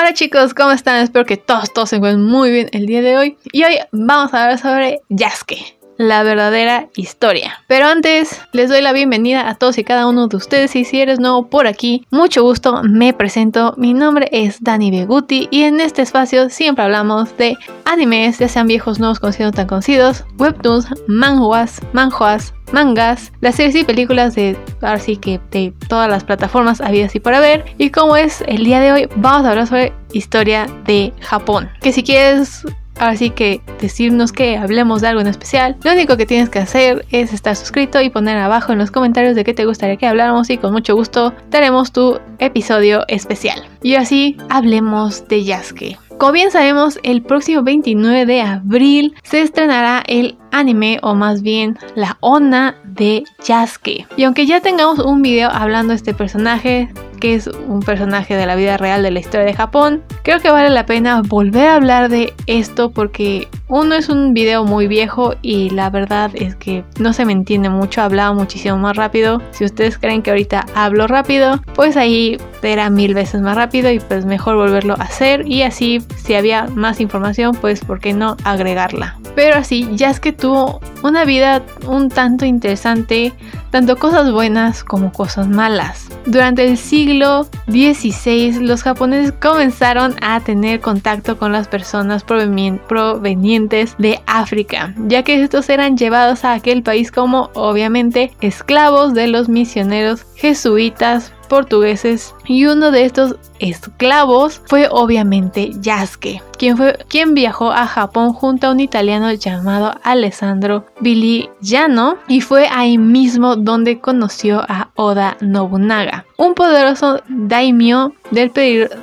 Hola chicos, ¿cómo están? Espero que todos, todos se encuentren muy bien el día de hoy. Y hoy vamos a hablar sobre Yasuke la verdadera historia. Pero antes, les doy la bienvenida a todos y cada uno de ustedes y si eres nuevo por aquí, mucho gusto, me presento, mi nombre es Dani Beguti y en este espacio siempre hablamos de animes, ya sean viejos, nuevos, conocidos, tan conocidos, webtoons, manhwas, manhwas, mangas, las series y películas de ahora sí que de todas las plataformas habidas y por haber. Y como es el día de hoy, vamos a hablar sobre historia de Japón. Que si quieres Así que decirnos que hablemos de algo en especial, lo único que tienes que hacer es estar suscrito y poner abajo en los comentarios de qué te gustaría que habláramos y con mucho gusto daremos tu episodio especial. Y así hablemos de Yasuke. Como bien sabemos, el próximo 29 de abril se estrenará el anime o más bien la ONA de Yasuke. Y aunque ya tengamos un video hablando de este personaje, que es un personaje de la vida real de la historia de Japón. Creo que vale la pena volver a hablar de esto porque uno es un video muy viejo y la verdad es que no se me entiende mucho, hablaba muchísimo más rápido. Si ustedes creen que ahorita hablo rápido, pues ahí era mil veces más rápido y pues mejor volverlo a hacer y así si había más información pues por qué no agregarla. Pero así, ya es que tuvo una vida un tanto interesante, tanto cosas buenas como cosas malas. Durante el siglo XVI, los japoneses comenzaron a tener contacto con las personas provenientes de África, ya que estos eran llevados a aquel país como obviamente esclavos de los misioneros jesuitas portugueses y uno de estos esclavos fue obviamente Yasuke, quien, fue, quien viajó a Japón junto a un italiano llamado Alessandro Viligiano y fue ahí mismo donde conoció a Oda Nobunaga, un poderoso daimyo del,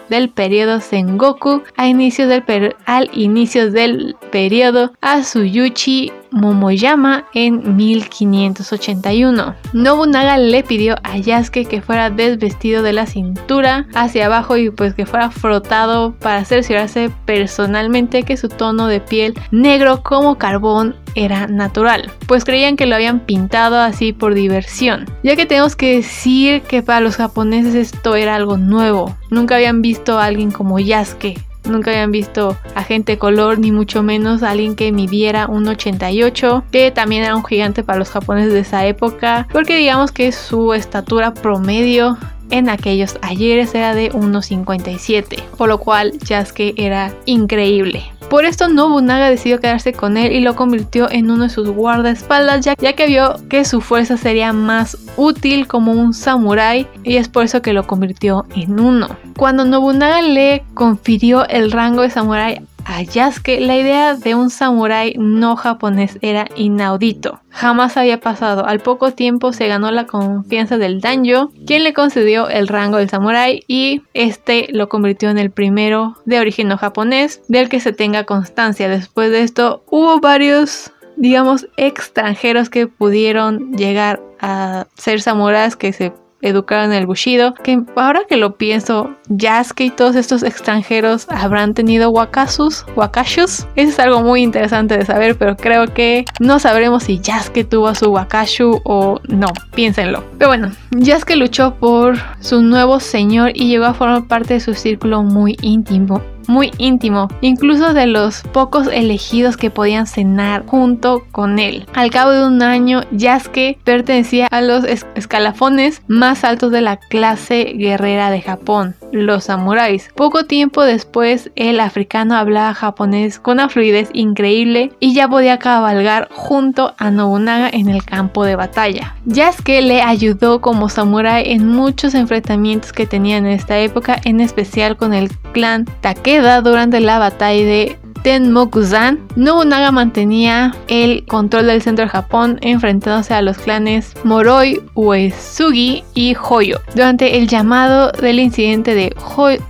del periodo Sengoku a inicios del al inicio del periodo Asuyuchi Momoyama en 1581. Nobunaga le pidió a Yasuke que fuera desvestido de la cintura hacia abajo y pues que fuera frotado para cerciorarse personalmente que su tono de piel negro como carbón era natural, pues creían que lo habían pintado así por diversión, ya que tenemos que decir que para los japoneses esto era algo nuevo, nunca habían visto a alguien como Yasuke, Nunca habían visto a gente color, ni mucho menos a alguien que midiera un 88, que también era un gigante para los japoneses de esa época, porque digamos que su estatura promedio en aquellos ayeres era de 1,57, por lo cual Yasuke era increíble. Por esto Nobunaga decidió quedarse con él y lo convirtió en uno de sus guardaespaldas ya, ya que vio que su fuerza sería más útil como un samurái y es por eso que lo convirtió en uno. Cuando Nobunaga le confirió el rango de samurái a Yasuke, la idea de un samurái no japonés era inaudito. Jamás había pasado. Al poco tiempo se ganó la confianza del Danjo, quien le concedió el rango de samurái y este lo convirtió en el primero de origen no japonés del que se tenga constancia. Después de esto hubo varios digamos extranjeros que pudieron llegar a ser samuráis que se educaron en el Bushido, que ahora que lo pienso, Yasuke y todos estos extranjeros habrán tenido wakasus, wakashus. Eso es algo muy interesante de saber, pero creo que no sabremos si Yasuke tuvo su wakashu o no, piénsenlo. Pero bueno, Yasuke luchó por su nuevo señor y llegó a formar parte de su círculo muy íntimo muy íntimo, incluso de los pocos elegidos que podían cenar junto con él. Al cabo de un año, Yasuke pertenecía a los escalafones más altos de la clase guerrera de Japón, los samuráis. Poco tiempo después, el africano hablaba japonés con una fluidez increíble y ya podía cabalgar junto a Nobunaga en el campo de batalla. Yasuke le ayudó como samurái en muchos enfrentamientos que tenían en esta época, en especial con el clan Take durante la batalla de Tenmokuzan, Nobunaga mantenía el control del centro de Japón enfrentándose a los clanes Moroi, Uesugi y Hoyo. Durante el llamado del incidente de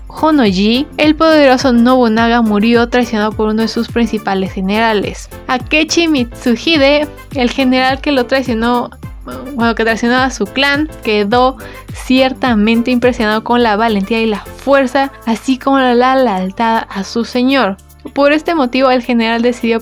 Honoji, el poderoso Nobunaga murió traicionado por uno de sus principales generales. Akechi Mitsuhide, el general que lo traicionó bueno, que traicionó a su clan, quedó ciertamente impresionado con la valentía y la fuerza, así como la lealtad a su señor. Por este motivo el general decidió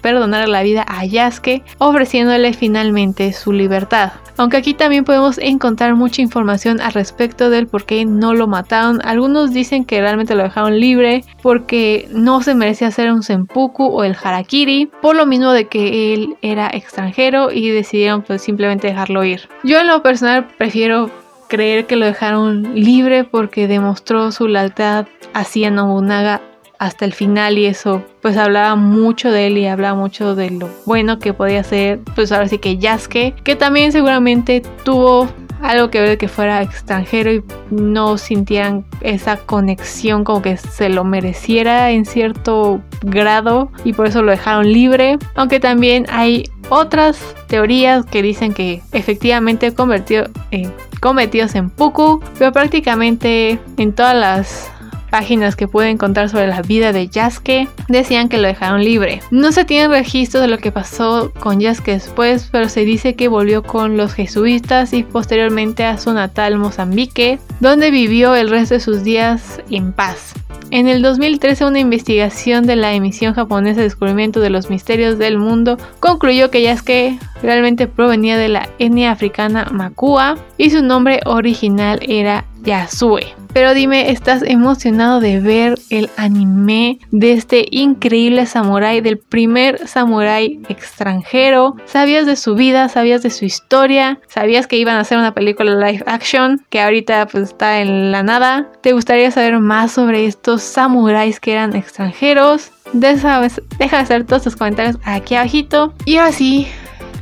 perdonar la vida a Yasuke, ofreciéndole finalmente su libertad. Aunque aquí también podemos encontrar mucha información al respecto del por qué no lo mataron. Algunos dicen que realmente lo dejaron libre porque no se merecía hacer un seppuku o el harakiri, por lo mismo de que él era extranjero y decidieron pues simplemente dejarlo ir. Yo en lo personal prefiero creer que lo dejaron libre porque demostró su lealtad hacia Nobunaga hasta el final y eso pues hablaba mucho de él y hablaba mucho de lo bueno que podía ser pues ahora sí que Yasuke que también seguramente tuvo algo que ver que fuera extranjero y no sintieran esa conexión como que se lo mereciera en cierto grado y por eso lo dejaron libre. Aunque también hay otras teorías que dicen que efectivamente convirtió, eh, cometidos en Puku pero prácticamente en todas las páginas que pueden encontrar sobre la vida de Yasuke decían que lo dejaron libre. No se tiene registro de lo que pasó con Yasuke después, pero se dice que volvió con los jesuitas y posteriormente a su natal Mozambique, donde vivió el resto de sus días en paz. En el 2013 una investigación de la emisión japonesa Descubrimiento de los Misterios del Mundo concluyó que Yasuke realmente provenía de la etnia africana Makua y su nombre original era Yasue. Pero dime, ¿estás emocionado de ver el anime de este increíble samurái, del primer samurái extranjero? ¿Sabías de su vida? ¿Sabías de su historia? ¿Sabías que iban a hacer una película live action que ahorita pues está en la nada? ¿Te gustaría saber más sobre estos samuráis que eran extranjeros? Deja, de hacer todos tus comentarios aquí abajito. Y ahora sí,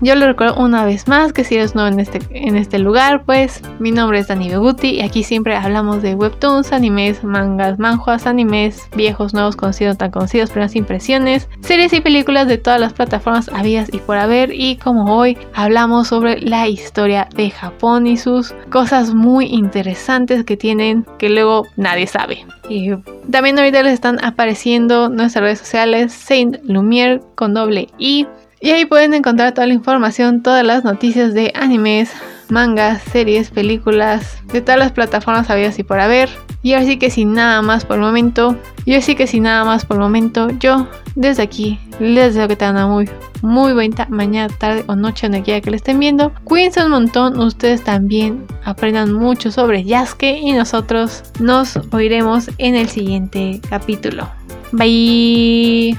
yo le recuerdo una vez más que si eres nuevo en este, en este lugar, pues mi nombre es Dani Beguti y aquí siempre hablamos de webtoons, animes, mangas, manjuas, animes, viejos, nuevos, conocidos, tan conocidos, primeras impresiones, series y películas de todas las plataformas habidas y por haber y como hoy hablamos sobre la historia de Japón y sus cosas muy interesantes que tienen que luego nadie sabe. Y también ahorita les están apareciendo nuestras redes sociales Saint Lumiere con doble I y ahí pueden encontrar toda la información, todas las noticias de animes, mangas, series, películas, de todas las plataformas habidas y por haber. Y así que sin nada más por el momento, y así que sin nada más por el momento, yo desde aquí les deseo que tengan muy, muy buena mañana, tarde o noche donde quiera que lo estén viendo. Cuídense un montón, ustedes también aprendan mucho sobre Yasuke y nosotros nos oiremos en el siguiente capítulo. Bye.